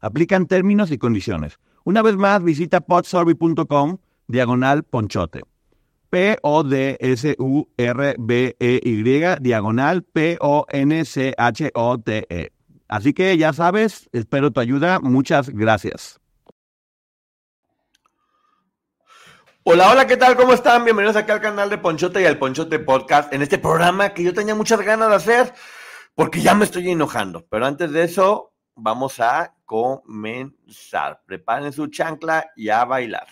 Aplican términos y condiciones. Una vez más, visita podsurvey.com diagonal ponchote. P-O-D-S-U-R-B-E-Y diagonal P-O-N-C-H-O-T-E. Así que ya sabes, espero tu ayuda. Muchas gracias. Hola, hola, ¿qué tal? ¿Cómo están? Bienvenidos aquí al canal de Ponchote y al Ponchote Podcast en este programa que yo tenía muchas ganas de hacer porque ya me estoy enojando. Pero antes de eso, vamos a comenzar. Preparen su chancla y a bailar.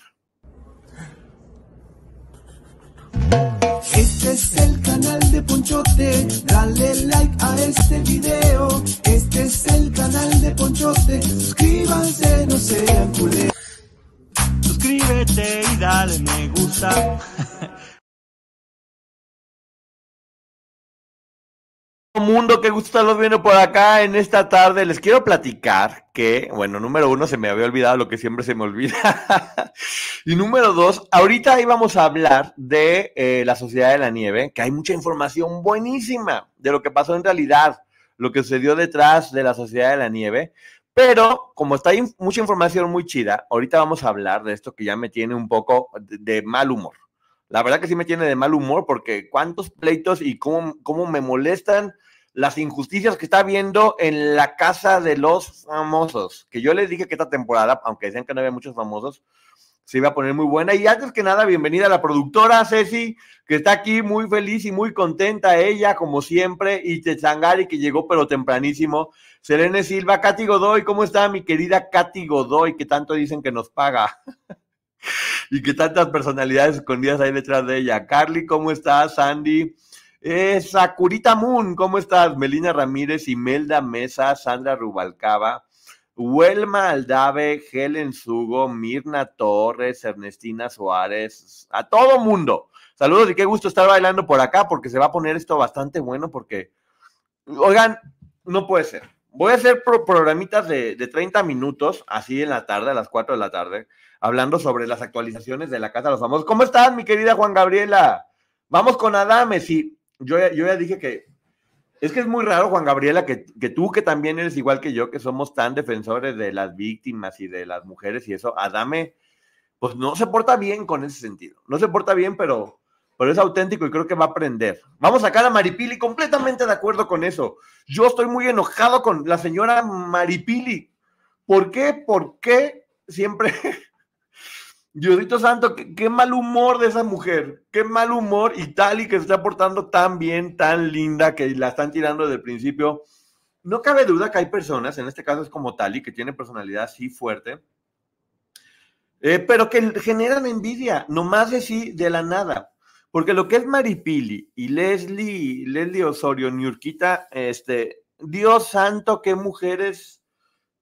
Este es el canal de Ponchote, dale like a este video. Este es el canal de Ponchote, suscríbanse, no sean culés. Suscríbete y dale me gusta. mundo, qué gusto estarlos viendo por acá en esta tarde. Les quiero platicar que, bueno, número uno, se me había olvidado lo que siempre se me olvida. y número dos, ahorita íbamos a hablar de eh, la Sociedad de la Nieve, que hay mucha información buenísima de lo que pasó en realidad, lo que sucedió detrás de la Sociedad de la Nieve. Pero como está ahí mucha información muy chida, ahorita vamos a hablar de esto que ya me tiene un poco de, de mal humor. La verdad que sí me tiene de mal humor porque cuántos pleitos y cómo, cómo me molestan las injusticias que está viendo en la casa de los famosos. Que yo les dije que esta temporada, aunque decían que no había muchos famosos, se iba a poner muy buena. Y antes que nada, bienvenida a la productora Ceci, que está aquí muy feliz y muy contenta, ella como siempre, y Techangari, que llegó pero tempranísimo. Selene Silva, Katy Godoy, ¿cómo está mi querida Katy Godoy, que tanto dicen que nos paga? Y que tantas personalidades escondidas hay detrás de ella. Carly, ¿cómo estás? Sandy. Eh, Sakurita Moon, ¿cómo estás? Melina Ramírez, Imelda Mesa, Sandra Rubalcaba, Huelma Aldave, Helen Sugo, Mirna Torres, Ernestina Suárez, a todo mundo. Saludos y qué gusto estar bailando por acá porque se va a poner esto bastante bueno porque, oigan, no puede ser. Voy a hacer pro programitas de, de 30 minutos, así en la tarde, a las 4 de la tarde, hablando sobre las actualizaciones de la Casa de los Famosos. ¿Cómo estás, mi querida Juan Gabriela? Vamos con Adame, sí. Yo, ya- yo ya dije que es que es muy raro, Juan Gabriela, que, que tú que también eres igual que yo, que somos tan defensores de las víctimas y de las mujeres y eso, Adame, pues no se porta bien con ese sentido. No se porta bien, pero, pero es auténtico y creo que va a aprender. Vamos a sacar a Maripili, completamente de acuerdo con eso. Yo estoy muy enojado con la señora Maripili. ¿Por qué? ¿Por qué siempre Diosito Santo, qué, mal humor de esa mujer, qué mal humor y tal y que se está portando tan bien, tan linda, que la están tirando desde el principio. No cabe duda que hay personas, en este caso es como Tali, que tiene personalidad así fuerte, eh, pero que generan envidia, nomás de sí, de la nada. Porque lo que es Maripili y Leslie, Leslie Osorio, Niurquita, este, Dios santo, qué mujeres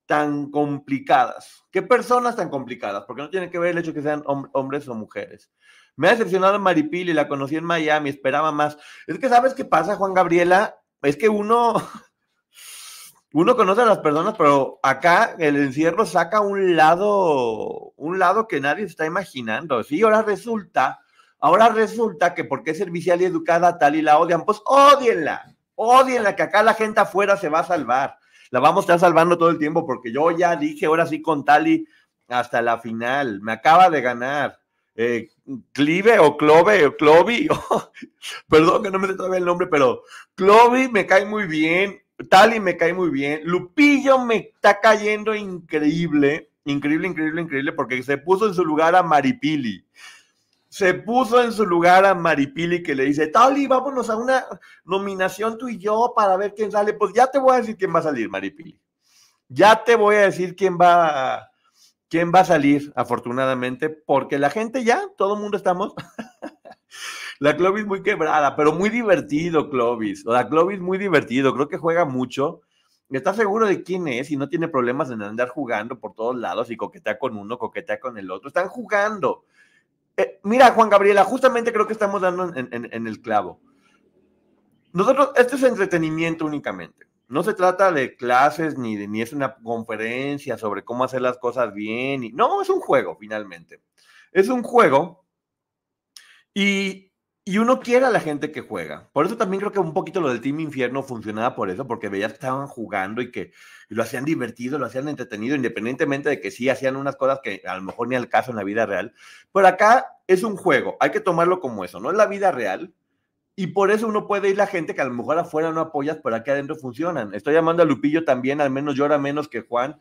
tan complicadas. ¿Qué personas tan complicadas? Porque no tiene que ver el hecho que sean hom- hombres o mujeres. Me ha decepcionado Maripili, la conocí en Miami, esperaba más. Es que, ¿sabes qué pasa, Juan Gabriela? Es que uno, uno conoce a las personas, pero acá el encierro saca un lado, un lado que nadie se está imaginando. Sí, ahora resulta, ahora resulta que porque es servicial y educada tal y la odian, pues odienla, odienla, que acá la gente afuera se va a salvar la vamos a estar salvando todo el tiempo porque yo ya dije ahora sí con Tali hasta la final. Me acaba de ganar. Eh, Clive o Clove o Clovi. perdón que no me todavía el nombre, pero Clovi me cae muy bien. Tali me cae muy bien. Lupillo me está cayendo increíble. Increíble, increíble, increíble, porque se puso en su lugar a Maripili. Se puso en su lugar a Maripili que le dice, Tali, vámonos a una nominación tú y yo para ver quién sale. Pues ya te voy a decir quién va a salir, Maripili. Ya te voy a decir quién va, quién va a salir, afortunadamente, porque la gente ya, todo el mundo estamos. la Clovis muy quebrada, pero muy divertido, Clovis. Sea, Clovis muy divertido, creo que juega mucho. Está seguro de quién es y no tiene problemas en andar jugando por todos lados y coquetea con uno, coquetea con el otro. Están jugando. Eh, mira, Juan Gabriela, justamente creo que estamos dando en el clavo. Nosotros, esto es entretenimiento únicamente. No se trata de clases ni, de, ni es una conferencia sobre cómo hacer las cosas bien. No, es un juego, finalmente. Es un juego y, y, uno quiere a la gente que juega. Por eso también creo que un poquito lo del Team Infierno funcionaba por eso, porque veías que estaban jugando y que lo hacían divertido, lo hacían entretenido, independientemente de que sí hacían unas cosas que a lo mejor ni al caso en la vida real. Pero acá es un juego, hay que tomarlo como eso, no es la vida real y por eso uno puede ir la gente que a lo mejor afuera no apoyas, pero aquí adentro funcionan. Estoy llamando a Lupillo también, al menos llora menos que Juan.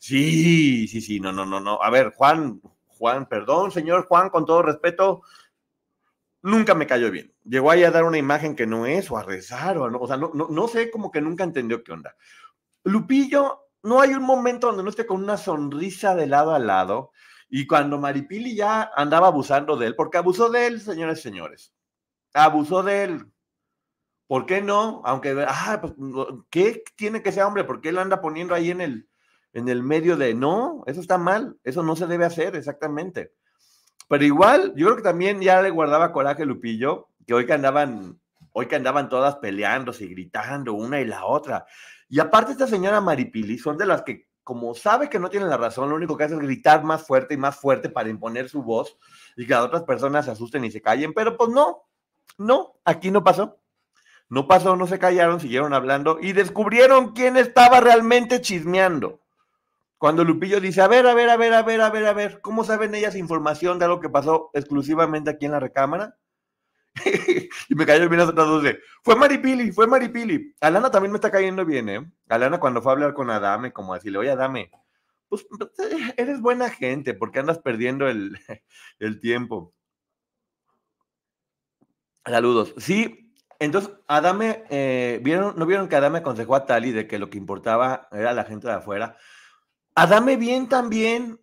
Sí, sí, sí, no, no, no, no. A ver, Juan, Juan, perdón, señor Juan, con todo respeto, nunca me cayó bien. Llegó ahí a dar una imagen que no es, o a rezar, o, no, o sea, no, no, no sé, como que nunca entendió qué onda. Lupillo, no hay un momento donde no esté con una sonrisa de lado a lado. Y cuando Maripili ya andaba abusando de él, porque abusó de él, señores señores abusó de él. ¿Por qué no? Aunque, ah, pues, ¿qué tiene que ser hombre? ¿Por qué él anda poniendo ahí en el, en el medio de, no, eso está mal, eso no se debe hacer, exactamente. Pero igual, yo creo que también ya le guardaba coraje Lupillo, que hoy que andaban, hoy que andaban todas peleándose y gritando una y la otra. Y aparte esta señora Maripili son de las que, como sabe que no tiene la razón, lo único que hace es gritar más fuerte y más fuerte para imponer su voz y que las otras personas se asusten y se callen, pero pues no, no, aquí no pasó. No pasó, no se callaron, siguieron hablando y descubrieron quién estaba realmente chismeando. Cuando Lupillo dice, a ver, a ver, a ver, a ver, a ver, a ver, ¿cómo saben ellas información de algo que pasó exclusivamente aquí en la recámara? y me cayó bien las otras dos de, fue Maripili, fue Maripili. Alana también me está cayendo bien, ¿eh? Alana cuando fue a hablar con Adame, como decirle, oye, Adame, pues eres buena gente, porque andas perdiendo el, el tiempo. Saludos. Sí, entonces Adame, eh, ¿vieron, ¿no vieron que Adame aconsejó a Tali de que lo que importaba era la gente de afuera? Adame bien también.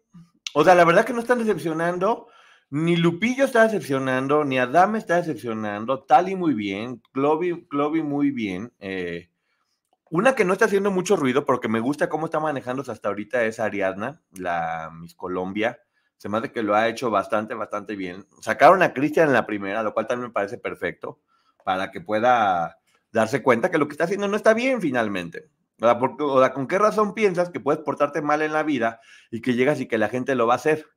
O sea, la verdad que no están decepcionando. Ni Lupillo está decepcionando, ni Adame está decepcionando. Tali muy bien, Clovi, muy bien. Eh, una que no está haciendo mucho ruido, porque me gusta cómo está manejándose hasta ahorita es Ariadna, la Miss Colombia se me que lo ha hecho bastante, bastante bien. Sacaron a Cristian en la primera, lo cual también me parece perfecto, para que pueda darse cuenta que lo que está haciendo no está bien finalmente. O sea, ¿con qué razón piensas que puedes portarte mal en la vida y que llegas y que la gente lo va a hacer?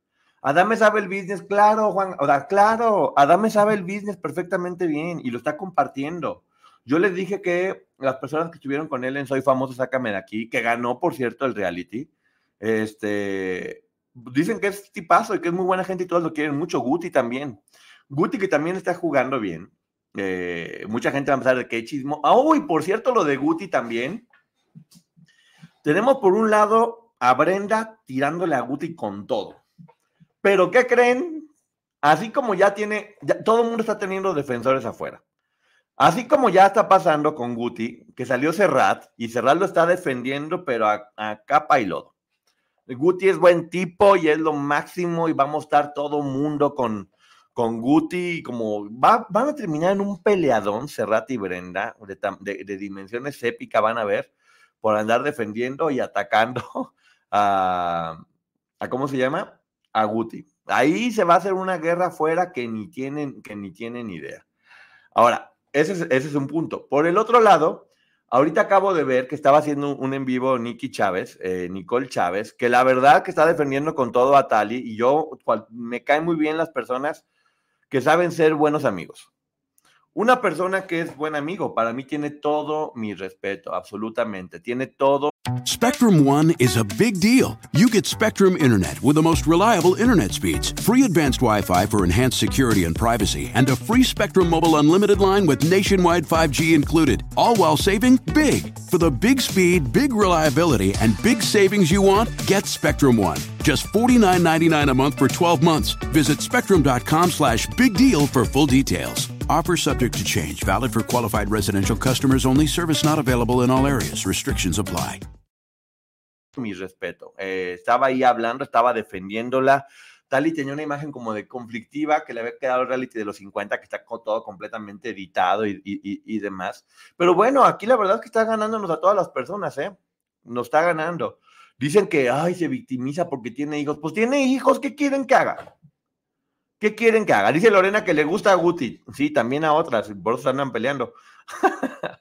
Adame sabe el business, claro, Juan, o sea, claro, Adame sabe el business perfectamente bien y lo está compartiendo. Yo les dije que las personas que estuvieron con él en Soy Famoso, sácame de aquí, que ganó, por cierto, el reality, este, dicen que es tipazo y que es muy buena gente y todos lo quieren mucho. Guti también. Guti que también está jugando bien. Eh, mucha gente va a empezar de qué chismo. Ah, oh, y por cierto, lo de Guti también. Tenemos por un lado a Brenda tirándole a Guti con todo. Pero ¿qué creen? Así como ya tiene, todo el mundo está teniendo defensores afuera. Así como ya está pasando con Guti, que salió Serrat y Serrat lo está defendiendo, pero a capa y lodo. Guti es buen tipo y es lo máximo y vamos a estar todo mundo con, con Guti, como va, van a terminar en un peleadón, Serrat y Brenda, de, dimensiones épicas van a ver, por andar defendiendo y atacando a, a, ¿cómo se llama? A Guti. Ahí se va a hacer una guerra afuera que ni tienen, que ni tienen idea. Ahora, ese es, ese es un punto. Por el otro lado, Ahorita acabo de ver que estaba haciendo un en vivo Nicky Chávez, eh, Nicole Chávez, que la verdad que está defendiendo con todo a Tali y yo me caen muy bien las personas que saben ser buenos amigos. Una persona que es buen amigo, para mí tiene todo mi respeto, absolutamente. Tiene todo. Spectrum One is a big deal. You get Spectrum Internet with the most reliable internet speeds, free advanced Wi Fi for enhanced security and privacy, and a free Spectrum Mobile unlimited line with nationwide 5G included, all while saving big. For the big speed, big reliability, and big savings you want, get Spectrum One. Just $49.99 a month for 12 months. Visit spectrum.com slash big deal for full details. Offer subject to change, valid for qualified residential customers only, service not available in all areas. Restrictions apply. Mi respeto. Eh, estaba ahí hablando, estaba defendiéndola. Tali tenía una imagen como de conflictiva que le había quedado el reality de los 50, que está todo completamente editado y, y, y, demás. Pero bueno, aquí la verdad es que está ganándonos a todas las personas, ¿eh? Nos está ganando. Dicen que, ay, se victimiza porque tiene hijos. Pues tiene hijos, ¿qué quieren que haga? ¿Qué quieren que haga? Dice Lorena que le gusta a Guti. Sí, también a otras, por eso andan peleando.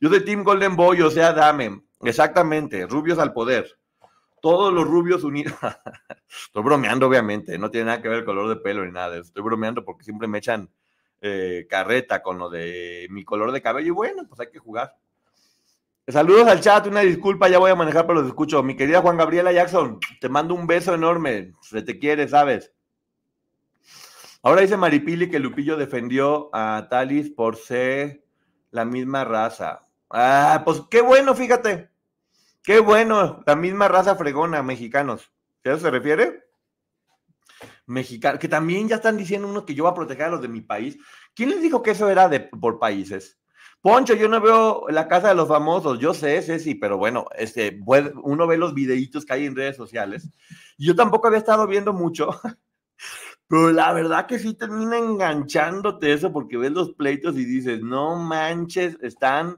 Yo de Team Golden Boy, o sea, dame. Exactamente, rubios al poder. Todos los rubios unidos. Estoy bromeando, obviamente. No tiene nada que ver el color de pelo ni nada. Estoy bromeando porque siempre me echan eh, carreta con lo de mi color de cabello. Y bueno, pues hay que jugar. Saludos al chat, una disculpa, ya voy a manejar, pero los escucho. Mi querida Juan Gabriela Jackson, te mando un beso enorme. Se te quiere, ¿sabes? Ahora dice Maripili que Lupillo defendió a Talis por ser la misma raza. Ah, pues qué bueno, fíjate. Qué bueno, la misma raza fregona, mexicanos. ¿A eso se refiere? Mexicano, que también ya están diciendo uno que yo voy a proteger a los de mi país. ¿Quién les dijo que eso era de, por países? Poncho, yo no veo la casa de los famosos, yo sé, sí, pero bueno, este, uno ve los videitos que hay en redes sociales. Yo tampoco había estado viendo mucho, pero la verdad que sí termina enganchándote eso porque ves los pleitos y dices, no manches, están,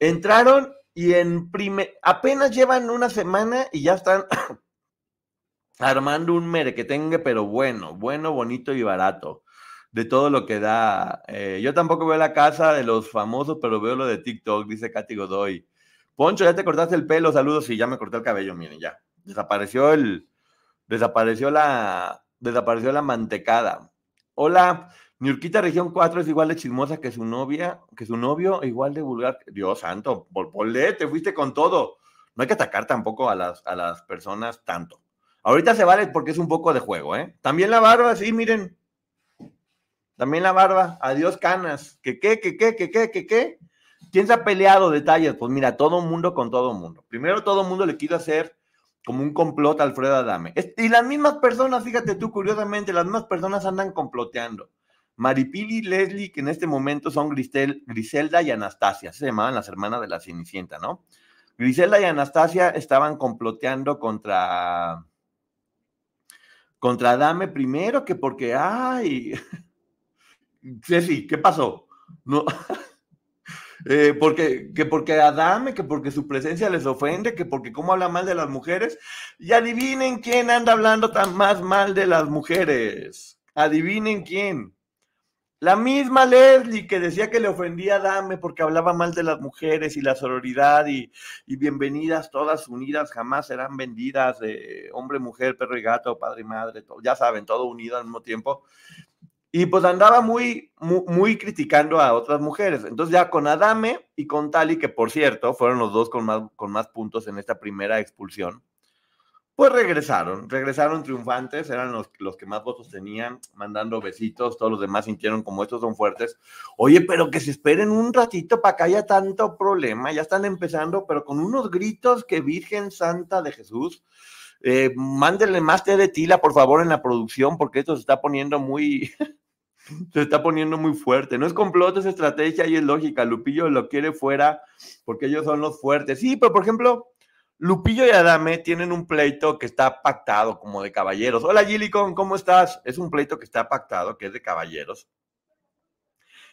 entraron y en primer, apenas llevan una semana y ya están armando un mere que tenga, pero bueno, bueno, bonito y barato, de todo lo que da. Eh, yo tampoco veo la casa de los famosos, pero veo lo de TikTok, dice Katy Godoy. Poncho, ya te cortaste el pelo, saludos, y ya me corté el cabello, miren, ya. Desapareció el, desapareció la, desapareció la mantecada. Hola, Niurquita Región 4 es igual de chismosa que su novia, que su novio, igual de vulgar. Dios santo, polé, te fuiste con todo. No hay que atacar tampoco a las, a las personas tanto. Ahorita se vale porque es un poco de juego, ¿eh? También la barba, sí, miren. También la barba. Adiós, canas. ¿Qué, qué, qué, qué, qué, qué, qué, qué? ¿Quién se ha peleado detalles? Pues mira, todo mundo con todo mundo. Primero, todo mundo le quiso hacer como un complot Alfredo Adame. Y las mismas personas, fíjate tú, curiosamente, las mismas personas andan comploteando. Maripili y Leslie, que en este momento son Griselda y Anastasia, se llamaban las hermanas de la Cenicienta, ¿no? Griselda y Anastasia estaban comploteando contra contra Adame primero que porque ay Ceci, ¿qué pasó? No Eh, porque, que porque Adame, que porque su presencia les ofende, que porque cómo habla mal de las mujeres. Y adivinen quién anda hablando tan más mal de las mujeres. Adivinen quién. La misma Leslie que decía que le ofendía a Adame porque hablaba mal de las mujeres y la sororidad y, bienvenidas todas unidas, jamás serán vendidas, de hombre, mujer, perro y gato, padre y madre, ya saben, todo unido al mismo tiempo. Y pues andaba muy, muy, criticando a otras mujeres. Entonces ya con Adame y con Tali, que por cierto fueron los dos con más, con más puntos en esta primera expulsión, pues regresaron, regresaron triunfantes, eran los, los que más votos tenían, mandando besitos, todos los demás sintieron como estos son fuertes. Oye, pero que se esperen un ratito para que haya tanto problema, ya están empezando, pero con unos gritos que Virgen Santa de Jesús, eh, mándenle más té de tila, por favor, en la producción, porque esto se está poniendo muy, se está poniendo muy fuerte. No es complot, es estrategia y es lógica. Lupillo lo quiere fuera porque ellos son los fuertes. Sí, pero por ejemplo, Lupillo y Adame tienen un pleito que está pactado como de caballeros. Hola Gilicon, ¿cómo estás? Es un pleito que está pactado, que es de caballeros.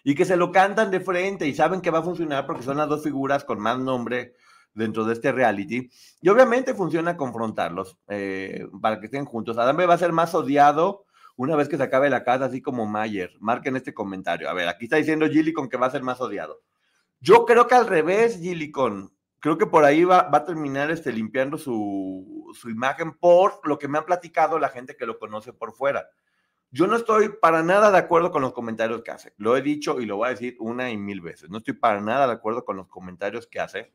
Y que se lo cantan de frente y saben que va a funcionar porque son las dos figuras con más nombre dentro de este reality. Y obviamente funciona confrontarlos eh, para que estén juntos. Adame va a ser más odiado una vez que se acabe la casa, así como Mayer. Marquen este comentario. A ver, aquí está diciendo Gillicon que va a ser más odiado. Yo creo que al revés, Gillicon. Creo que por ahí va, a terminar este, limpiando su, su, imagen por lo que me han platicado la gente que lo conoce por fuera. Yo no estoy para nada de acuerdo con los comentarios que hace. Lo he dicho y lo voy a decir una y mil veces. No estoy para nada de acuerdo con los comentarios que hace,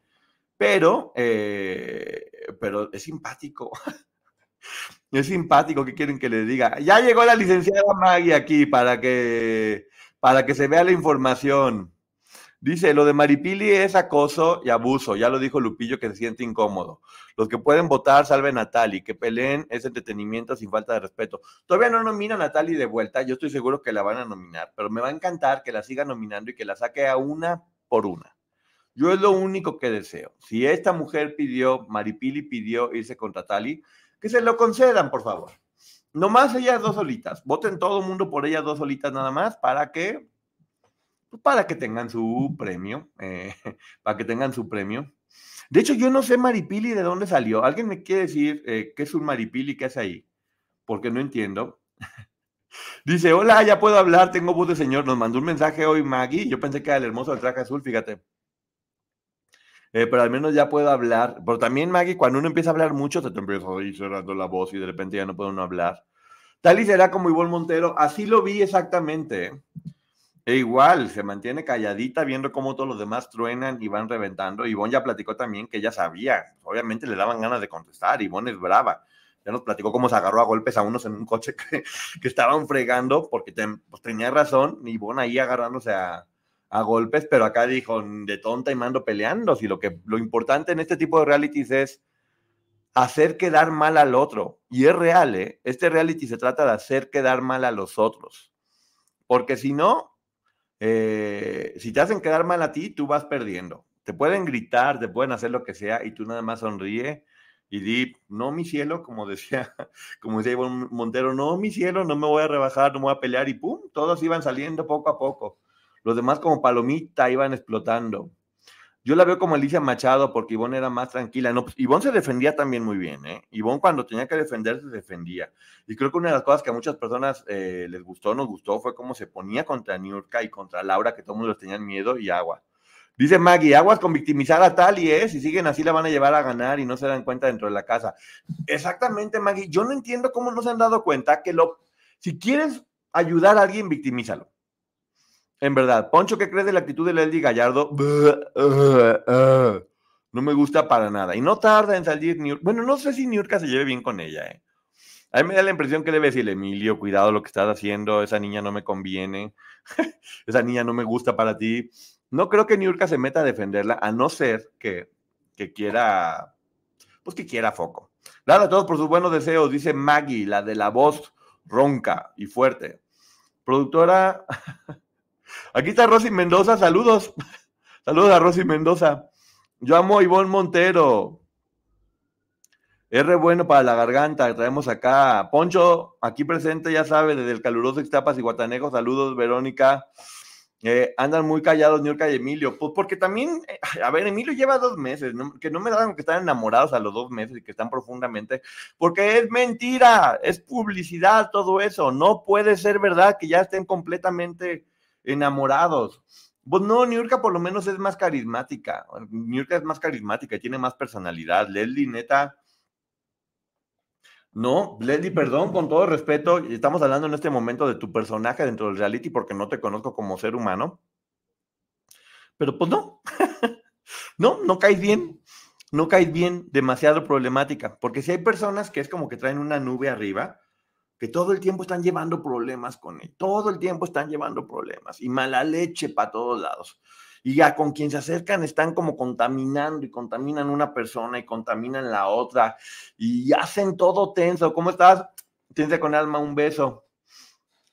pero, eh, pero es simpático. es simpático. ¿Qué quieren que les diga? Ya llegó la licenciada Maggie aquí para que, para que se vea la información. Dice, lo de Maripili es acoso y abuso, ya lo dijo Lupillo que se siente incómodo. Los que pueden votar, salve a Natali, que peleen es entretenimiento sin falta de respeto. Todavía no nomina a Natali de vuelta, yo estoy seguro que la van a nominar, pero me va a encantar que la siga nominando y que la saque a una por una. Yo es lo único que deseo. Si esta mujer pidió, Maripili pidió irse contra Tali, que se lo concedan, por favor. Nomás ellas dos solitas. Voten todo el mundo por ellas dos solitas nada más para que pues, para que tengan su premio, eh, para que tengan su premio. De hecho, yo no sé Maripili de dónde salió. ¿Alguien me quiere decir eh, qué es un Maripili, qué es ahí? Porque no entiendo. Dice, hola, ya puedo hablar, tengo voz de señor. Nos mandó un mensaje hoy Maggie. Yo pensé que era el hermoso del traje azul, fíjate. Eh, pero al menos ya puedo hablar. Pero también, Maggie, cuando uno empieza a hablar mucho, se te empieza a ir cerrando la voz y de repente ya no puede uno hablar. Tal y será como Ivonne Montero. Así lo vi exactamente. E igual, se mantiene calladita viendo cómo todos los demás truenan y van reventando. Ivonne ya platicó también que ella sabía, obviamente le daban ganas de contestar, Ivonne es brava. Ya nos platicó cómo se agarró a golpes a unos en un coche que, que estaban fregando porque pues, tenía razón, Ivonne ahí agarrándose a, a, golpes, pero acá dijo, de tonta y mando peleando. Si lo, que, lo importante en este tipo de realities es hacer quedar mal al otro. Y es real, ¿eh? Este reality se trata de hacer quedar mal a los otros. Porque si no, eh, si te hacen quedar mal a ti, tú vas perdiendo. Te pueden gritar, te pueden hacer lo que sea y tú nada más sonríe y di, no mi cielo, como decía, como decía Ivonne Montero, no mi cielo, no me voy a rebajar, no me voy a pelear y pum, todos iban saliendo poco a poco. Los demás como palomita iban explotando. Yo la veo como Alicia Machado porque Ivonne era más tranquila. No, pues Ivonne se defendía también muy bien, ¿eh? Ivonne cuando tenía que defenderse, se defendía. Y creo que una de las cosas que a muchas personas eh, les gustó, nos gustó, fue cómo se ponía contra Niurka y contra Laura, que todo el mundo les tenían miedo y agua. Dice Maggie, aguas con victimizar a Tali, ¿eh? Si siguen así la van a llevar a ganar y no se dan cuenta dentro de la casa. Exactamente, Maggie. Yo no entiendo cómo no se han dado cuenta que lo, si quieres ayudar a alguien, victimízalo. En verdad, Poncho, ¿qué crees de la actitud de Leslie Gallardo? No me gusta para nada. Y no tarda en salir New Bueno, no sé si Niurka se lleve bien con ella, ¿eh? A mí me da la impresión que debe decirle, Emilio, cuidado lo que estás haciendo, esa niña no me conviene, esa niña no me gusta para ti. No creo que Niurka se meta a defenderla, a no ser que, que quiera, pues que quiera foco. Gracias a todos por sus buenos deseos, dice Maggie, la de la voz ronca y fuerte. Productora Aquí está Rosy Mendoza, saludos. Saludos a Rosy Mendoza. Yo amo a Ivonne Montero. R bueno para la garganta, traemos acá. Poncho, aquí presente, ya sabe, desde el caluroso Ixtapas y Guatanejo. Saludos, Verónica. Eh, andan muy callados Niurka y Emilio. Pues porque también, eh, a ver, Emilio lleva dos meses, que no me dan que están enamorados a los dos meses y que están profundamente, porque es mentira, es publicidad todo eso. No puede ser verdad que ya estén completamente enamorados. Pues no, Niurka por lo menos es más carismática. Niurka es más carismática tiene más personalidad. Leslie, neta. No, Leslie, perdón, con todo respeto, estamos hablando en este momento de tu personaje dentro del reality porque no te conozco como ser humano. Pero pues no, no, no caes bien, no caes bien, demasiado problemática, porque si hay personas que es como que traen una nube arriba, que todo el tiempo están llevando problemas con él, todo el tiempo están llevando problemas y mala leche para todos lados. Y ya con quien se acercan están como contaminando y contaminan una persona y contaminan la otra y hacen todo tenso. ¿Cómo estás? Tense con alma un beso.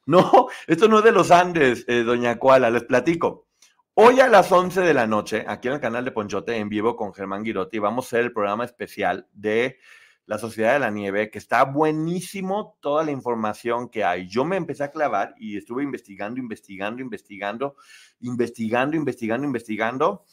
No, esto no es de los Andes, eh, doña Cuala, les platico. Hoy a las 11 de la noche, aquí en el canal de Ponchote en vivo con Germán Girotti, vamos a hacer el programa especial de la Sociedad de la Nieve, que está buenísimo toda la información que hay. Yo me empecé a clavar y estuve investigando, investigando, investigando, investigando, investigando, investigando.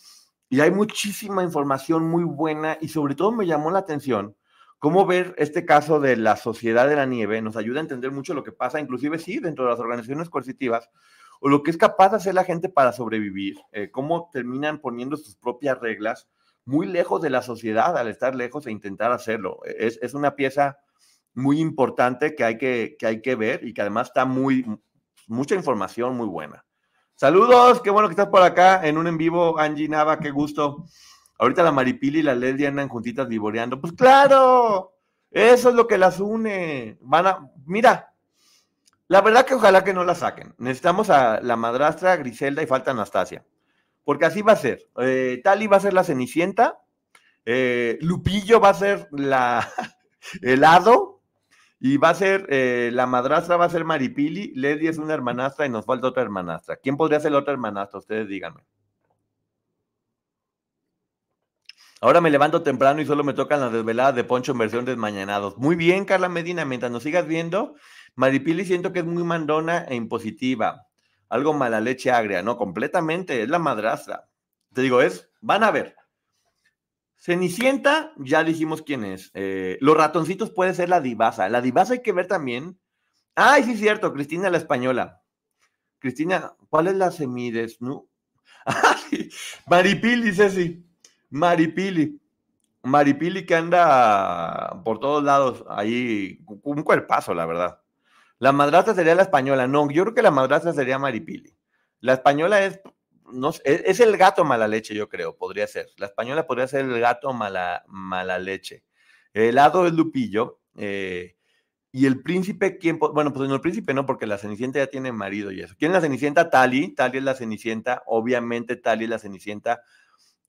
Y hay muchísima información muy buena y sobre todo me llamó la atención cómo ver este caso de la Sociedad de la Nieve nos ayuda a entender mucho lo que pasa, inclusive sí, dentro de las organizaciones coercitivas, o lo que es capaz de hacer la gente para sobrevivir, eh, cómo terminan poniendo sus propias reglas muy lejos de la sociedad al estar lejos e intentar hacerlo. Es, una pieza muy importante que hay que, que hay que ver y que además está muy, mucha información muy buena. Saludos, qué bueno que estás por acá en un en vivo, Angie Nava, qué gusto. Ahorita la Maripili y la Leslie andan juntitas vivoreando. Pues claro, eso es lo que las une. Van a, mira, la verdad que ojalá que no la saquen. Necesitamos a la madrastra Griselda y falta Anastasia. Porque así va a ser. Eh, Tali va a ser la Cenicienta. Eh, Lupillo va a ser la helado y va a ser, eh, la madrastra va a ser Maripili, Lady es una hermanastra y nos falta otra hermanastra. ¿Quién podría ser la otra hermanastra? Ustedes díganme. Ahora me levanto temprano y solo me tocan las desveladas de Poncho en versión desmañanados. Muy bien, Carla Medina, mientras nos sigas viendo, Maripili siento que es muy mandona e impositiva. Algo mala leche agria, no, completamente, es la madrastra. Te digo, es, van a ver, Cenicienta, ya dijimos quién es. Eh, los ratoncitos puede ser la divasa. La divasa hay que ver también. Ay, sí, cierto, Cristina la española. Cristina, ¿cuál es la semidesnu? Maripili, Ceci. Maripili. Maripili que anda por todos lados, ahí, un cuerpazo, la verdad. La madrastra sería la española. No, yo creo que la madrastra sería Maripili. La española es no, es, el gato mala leche, yo creo, podría ser. La española podría ser el gato mala, mala leche. El lado es Lupillo. Eh, y el príncipe, ¿quién? Bueno, pues el príncipe no, porque la Cenicienta ya tiene marido y eso. ¿Quién es la Cenicienta? Tali. Tali es la Cenicienta. Obviamente Tali es la Cenicienta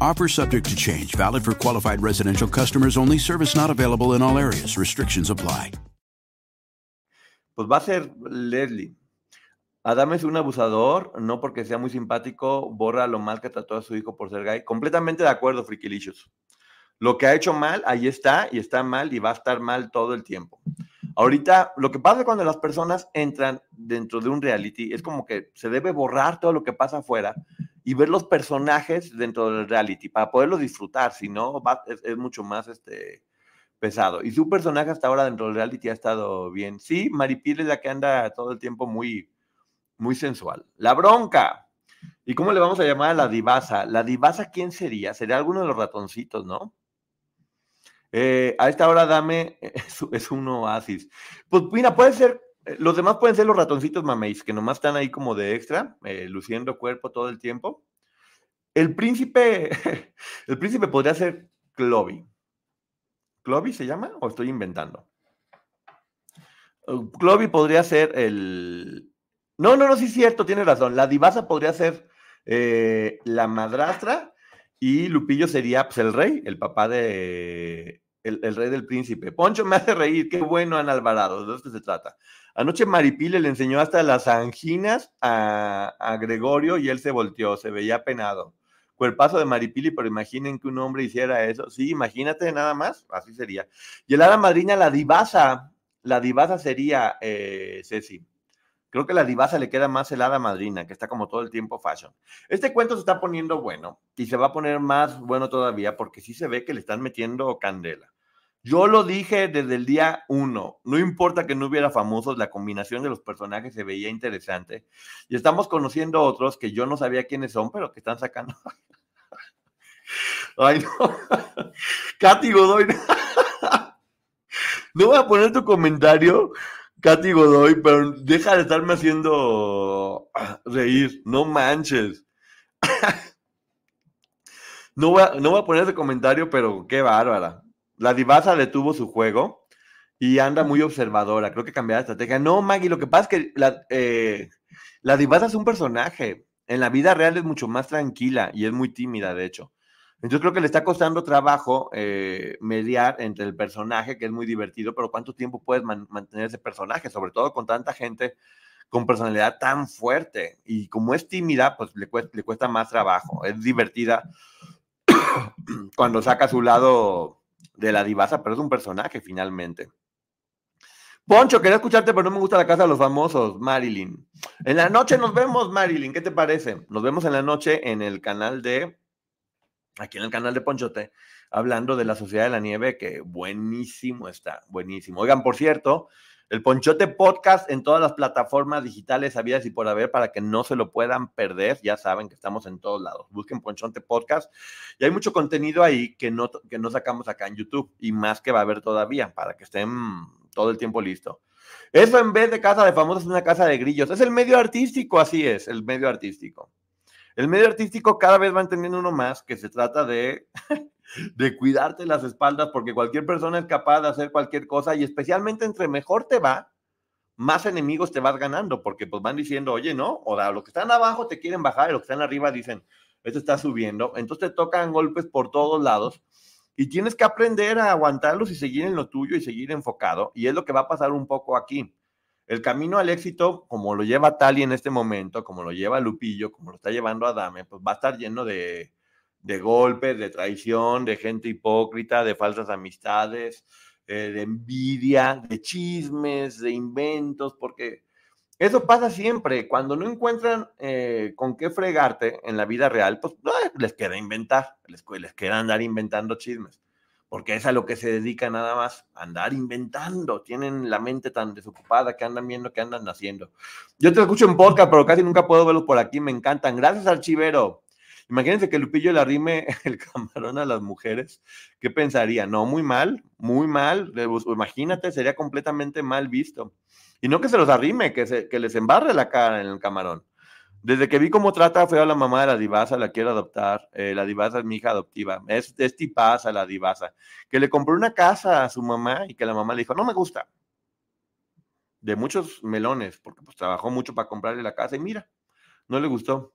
Offer subject to change, valid for qualified residential customers only. Service not available in all areas. Restrictions apply. Pues va a ser Leslie. Adam es un abusador, no porque sea muy simpático, borra lo mal que trató a su hijo por ser gay. Completamente de acuerdo, Frikilicious. Lo que ha hecho mal, ahí está, y está mal, y va a estar mal todo el tiempo. Ahorita, lo que pasa cuando las personas entran dentro de un reality es como que se debe borrar todo lo que pasa afuera y ver los personajes dentro del reality para poderlos disfrutar, si no, es, mucho más este, pesado. Y su personaje hasta ahora dentro del reality ha estado bien. Sí, Maripil es la que anda todo el tiempo muy, muy sensual. La bronca. ¿Y cómo le vamos a llamar a la divasa? ¿La divasa quién sería? Sería alguno de los ratoncitos, ¿no? Eh, a esta hora dame, es, es un oasis. Pues mira, puede ser los demás pueden ser los ratoncitos mameis, que nomás están ahí como de extra, eh, luciendo cuerpo todo el tiempo. El príncipe, el príncipe podría ser Clovy. ¿Clovy se llama o estoy inventando? Uh, Clovy podría ser el... No, no, no, sí es cierto, tiene razón. La divasa podría ser eh, la madrastra y Lupillo sería pues, el rey, el papá de... El, el, rey del príncipe. Poncho me hace reír, qué bueno, Ana Alvarado, de esto se trata. Anoche Maripile le enseñó hasta las anginas a, Gregorio y él se volteó, se veía penado. Cuerpazo de Maripili, pero imaginen que un hombre hiciera eso. Sí, imagínate nada más, así sería. Y el madrina, la divasa, la divasa sería eh, Ceci. Creo que la divasa le queda más el hada madrina, que está como todo el tiempo fashion. Este cuento se está poniendo bueno y se va a poner más bueno todavía porque sí se ve que le están metiendo candela. Yo lo dije desde el día uno, no importa que no hubiera famosos, la combinación de los personajes se veía interesante. Y estamos conociendo otros que yo no sabía quiénes son, pero que están sacando. Ay, no. Katy Godoy. No voy a poner tu comentario, Katy Godoy, pero deja de estarme haciendo reír. No manches. No voy a, no voy a poner ese comentario, pero qué bárbara. La divasa detuvo su juego y anda muy observadora. Creo que cambiará de estrategia. No, Maggie, lo que pasa es que la, eh, la divasa es un personaje. En la vida real es mucho más tranquila y es muy tímida, de hecho. Entonces creo que le está costando trabajo eh, mediar entre el personaje, que es muy divertido, pero ¿cuánto tiempo puedes mantener ese personaje? Sobre todo con tanta gente con personalidad tan fuerte. Y como es tímida, pues le cuesta, le cuesta más trabajo. Es divertida cuando saca su lado de la divasa, pero es un personaje finalmente. Poncho, quería escucharte, pero no me gusta la casa de los famosos, Marilyn. En la noche nos vemos, Marilyn, ¿qué te parece? Nos vemos en la noche en el canal de, aquí en el canal de Ponchote, hablando de la Sociedad de la Nieve, que buenísimo está, buenísimo. Oigan, por cierto, el Ponchote Podcast en todas las plataformas digitales habidas y por haber para que no se lo puedan perder. Ya saben que estamos en todos lados. Busquen Ponchote Podcast y hay mucho contenido ahí que no, que no sacamos acá en YouTube y más que va a haber todavía para que estén todo el tiempo listo. Eso en vez de casa de famosos es una casa de grillos. Es el medio artístico, así es, el medio artístico. El medio artístico cada vez va entendiendo uno más que se trata de de cuidarte las espaldas, porque cualquier persona es capaz de hacer cualquier cosa y especialmente entre mejor te va, más enemigos te vas ganando, porque pues van diciendo, oye, no, o sea, los que están abajo te quieren bajar y los que están arriba dicen, esto está subiendo, entonces te tocan golpes por todos lados y tienes que aprender a aguantarlos y seguir en lo tuyo y seguir enfocado, y es lo que va a pasar un poco aquí. El camino al éxito, como lo lleva Tali en este momento, como lo lleva Lupillo, como lo está llevando Adame, pues va a estar lleno de, de golpes, de traición, de gente hipócrita, de falsas amistades, eh, de envidia, de chismes, de inventos, porque eso pasa siempre. Cuando no encuentran eh, con qué fregarte en la vida real, pues les queda inventar, les, les queda andar inventando chismes, porque es a lo que se dedica nada más, andar inventando. Tienen la mente tan desocupada que andan viendo que andan haciendo. Yo te escucho en podcast, pero casi nunca puedo verlos por aquí, me encantan. Gracias, Archivero. Imagínense que Lupillo le arrime el camarón a las mujeres. ¿Qué pensaría? No, muy mal, muy mal. Imagínate, sería completamente mal visto. Y no que se los arrime, que, se, que les embarre la cara en el camarón. Desde que vi cómo trata fue a la mamá de la divasa, la quiero adoptar. Eh, la divasa es mi hija adoptiva. Es, es tipaza la divasa. Que le compró una casa a su mamá y que la mamá le dijo, no me gusta. De muchos melones, porque pues trabajó mucho para comprarle la casa y mira, no le gustó.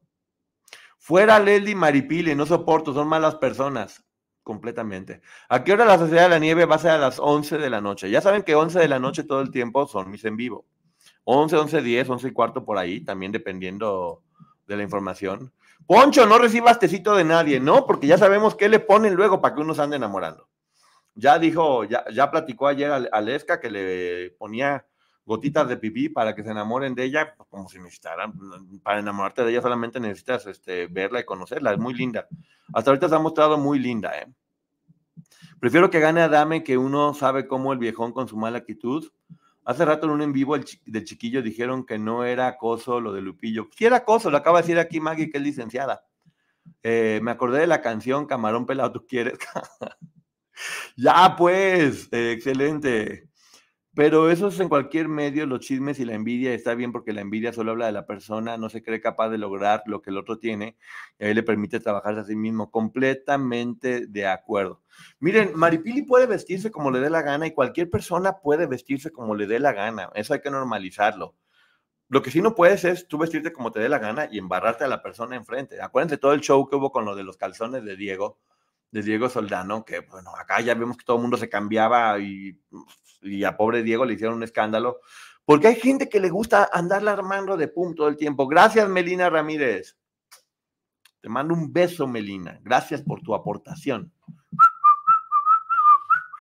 Fuera Leslie Maripili, no soporto, son malas personas. Completamente. ¿A qué hora la Sociedad de la Nieve va a ser a las 11 de la noche? Ya saben que 11 de la noche todo el tiempo son mis en vivo. 11, 11, 10, 11 y cuarto por ahí, también dependiendo de la información. Poncho, no recibas tecito de nadie, ¿no? Porque ya sabemos qué le ponen luego para que uno se ande enamorando. Ya dijo, ya, ya platicó ayer a Aleska que le ponía gotitas de pipí para que se enamoren de ella, pues, como si necesitaran, para enamorarte de ella solamente necesitas este, verla y conocerla, es muy linda. Hasta ahorita se ha mostrado muy linda, ¿eh? Prefiero que gane Adame que uno sabe cómo el viejón con su mala actitud. Hace rato en un en vivo del chiquillo dijeron que no era acoso lo de Lupillo. Sí era acoso, lo acaba de decir aquí Maggie, que es licenciada. Eh, me acordé de la canción Camarón Pelado, ¿tú quieres? ya, pues, excelente. Pero eso es en cualquier medio, los chismes y la envidia está bien porque la envidia solo habla de la persona, no se cree capaz de lograr lo que el otro tiene y ahí le permite trabajarse a sí mismo. Completamente de acuerdo. Miren, Maripili puede vestirse como le dé la gana y cualquier persona puede vestirse como le dé la gana. Eso hay que normalizarlo. Lo que sí no puedes es tú vestirte como te dé la gana y embarrarte a la persona enfrente. Acuérdense todo el show que hubo con lo de los calzones de Diego de Diego Soldano, que bueno, acá ya vemos que todo el mundo se cambiaba y, y, a pobre Diego le hicieron un escándalo, porque hay gente que le gusta andarla armando de pum todo el tiempo. Gracias, Melina Ramírez. Te mando un beso, Melina. Gracias por tu aportación.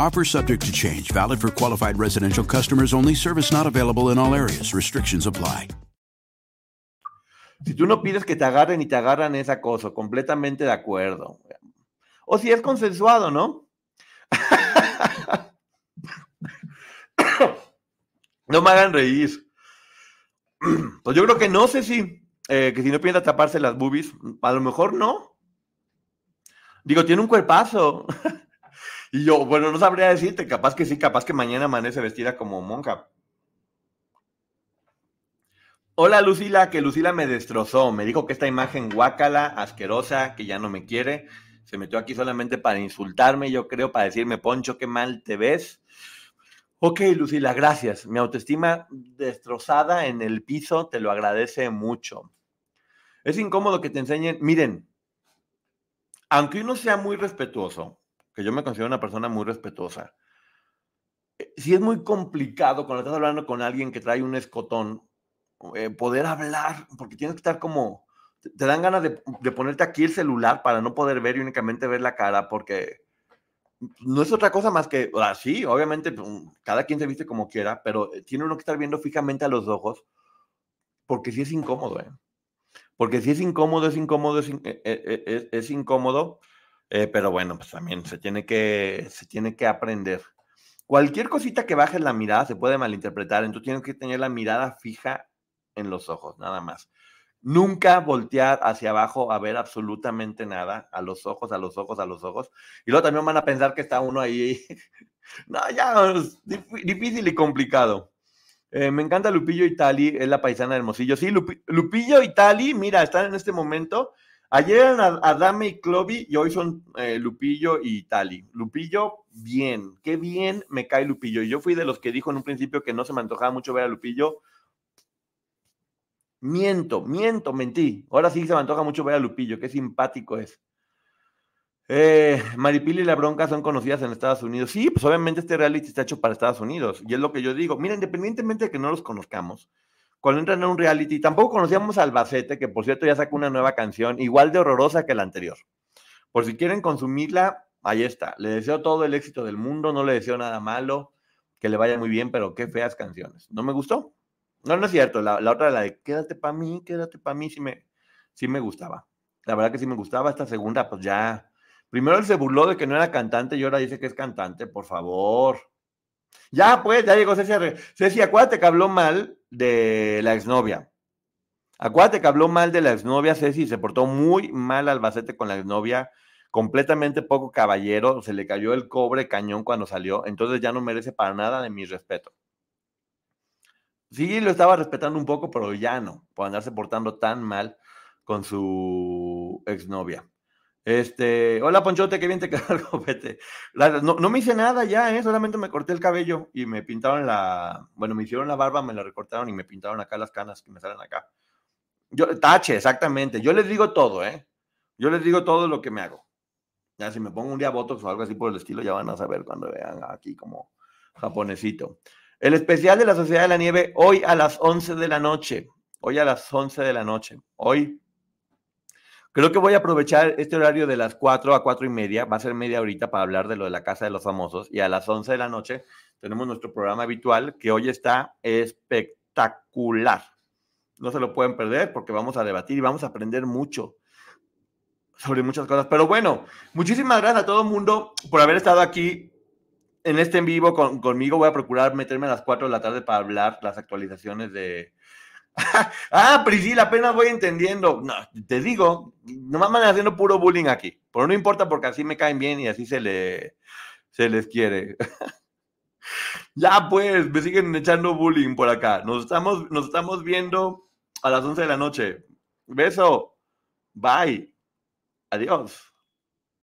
Offer subject to change, valid for qualified residential customers only, service not available in all areas. Restrictions apply. Si tú no pides que te agarren y te agarran es acoso, completamente de acuerdo. O si es consensuado, ¿no? no me hagan reír. Pues yo creo que no sé si, eh, que si no piensa taparse las boobies, a lo mejor no. Digo, tiene un cuerpazo. y yo, bueno, no sabría decirte, capaz que sí, capaz que mañana amanece vestida como monja. Hola Lucila, que Lucila me destrozó. Me dijo que esta imagen guácala, asquerosa, que ya no me quiere. Se metió aquí solamente para insultarme, yo creo, para decirme, Poncho, qué mal te ves. Ok, Lucila, gracias. Mi autoestima destrozada en el piso te lo agradece mucho. Es incómodo que te enseñen, miren, aunque uno sea muy respetuoso, que yo me considero una persona muy respetuosa, eh, si es muy complicado cuando estás hablando con alguien que trae un escotón, eh, poder hablar, porque tienes que estar como, te dan ganas de, de, ponerte aquí el celular para no poder ver y únicamente ver la cara, porque no es otra cosa más que, así, obviamente, pues, cada quien se viste como quiera, pero eh, tiene uno que estar viendo fijamente a los ojos, porque sí es incómodo, ¿eh? Porque si es incómodo, es incómodo, es, es, es incómodo, pero bueno, pues también se tiene que, se tiene que aprender. Cualquier cosita que baje la mirada se puede malinterpretar, entonces tienes que tener la mirada fija en los ojos, nada más. Nunca voltear hacia abajo a ver absolutamente nada, a los ojos, a los ojos, a los ojos. Y luego también van a pensar que está uno ahí. no, ya, es difícil y complicado. Eh, me encanta Lupillo y Tali, es la paisana del Hermosillo. Sí, Lupillo y Tali, mira, están en este momento Ayer eran Adame y Clovi y hoy son eh, Lupillo y Tali. Lupillo, bien, qué bien me cae Lupillo. Yo fui de los que dijo en un principio que no se me antojaba mucho ver a Lupillo. Miento, miento, mentí. Ahora sí se me antoja mucho ver a Lupillo, qué simpático es. Eh, Maripili y la bronca son conocidas en Estados Unidos. Sí, pues obviamente este reality está hecho para Estados Unidos. Y es lo que yo digo. Mira, independientemente de que no los conozcamos, cuando entran en un reality, tampoco conocíamos a Albacete, que por cierto ya sacó una nueva canción, igual de horrorosa que la anterior. Por si quieren consumirla, ahí está. Le deseo todo el éxito del mundo, no le deseo nada malo, que le vaya muy bien, pero qué feas canciones. ¿No me gustó? No, no es cierto. La, otra, la de quédate para mí, quédate para mí, sí me, sí me gustaba. La verdad que sí me gustaba. Esta segunda, pues ya. Primero él se burló de que no era cantante y ahora dice que es cantante, por favor. Ya, pues, ya llegó Ceci. Ceci, acuérdate que habló mal de la exnovia. Acuérdate que habló mal de la exnovia, Ceci, se portó muy mal Albacete con la exnovia, completamente poco caballero, se le cayó el cobre cañón cuando salió, entonces ya no merece para nada de mi respeto. Sí, lo estaba respetando un poco, pero ya no, por andarse portando tan mal con su exnovia. Este, hola Ponchote, qué bien te quedó el copete. No, no, me hice nada ya, ¿eh? solamente me corté el cabello y me pintaron la, bueno, me hicieron la barba, me la recortaron y me pintaron acá las canas que me salen acá. Yo, tache, exactamente. Yo les digo todo, ¿eh? Yo les digo todo lo que me hago. Ya si me pongo un día botox o algo así por el estilo, ya van a saber cuando vean aquí como japonesito. El especial de la Sociedad de la Nieve hoy a las 11 de la noche. Hoy a las 11 de la noche. Hoy Creo que voy a aprovechar este horario de las 4 a 4 y media, va a ser media horita para hablar de lo de la Casa de los Famosos, y a las 11 de la noche tenemos nuestro programa habitual que hoy está espectacular. No se lo pueden perder porque vamos a debatir y vamos a aprender mucho sobre muchas cosas. Pero bueno, muchísimas gracias a todo el mundo por haber estado aquí en este en vivo conmigo. Voy a procurar meterme a las 4 de la tarde para hablar las actualizaciones de, ah, Priscila, apenas voy entendiendo. No, te digo, nomás van haciendo puro bullying aquí. Pero no importa porque así me caen bien y así se, le, se les quiere. ya pues, me siguen echando bullying por acá. Nos estamos, nos estamos viendo a las 11 de la noche. Beso. Bye. Adiós.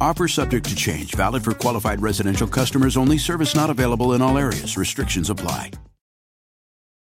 Offer subject to change, valid for qualified residential customers only, service not available in all areas. Restrictions apply.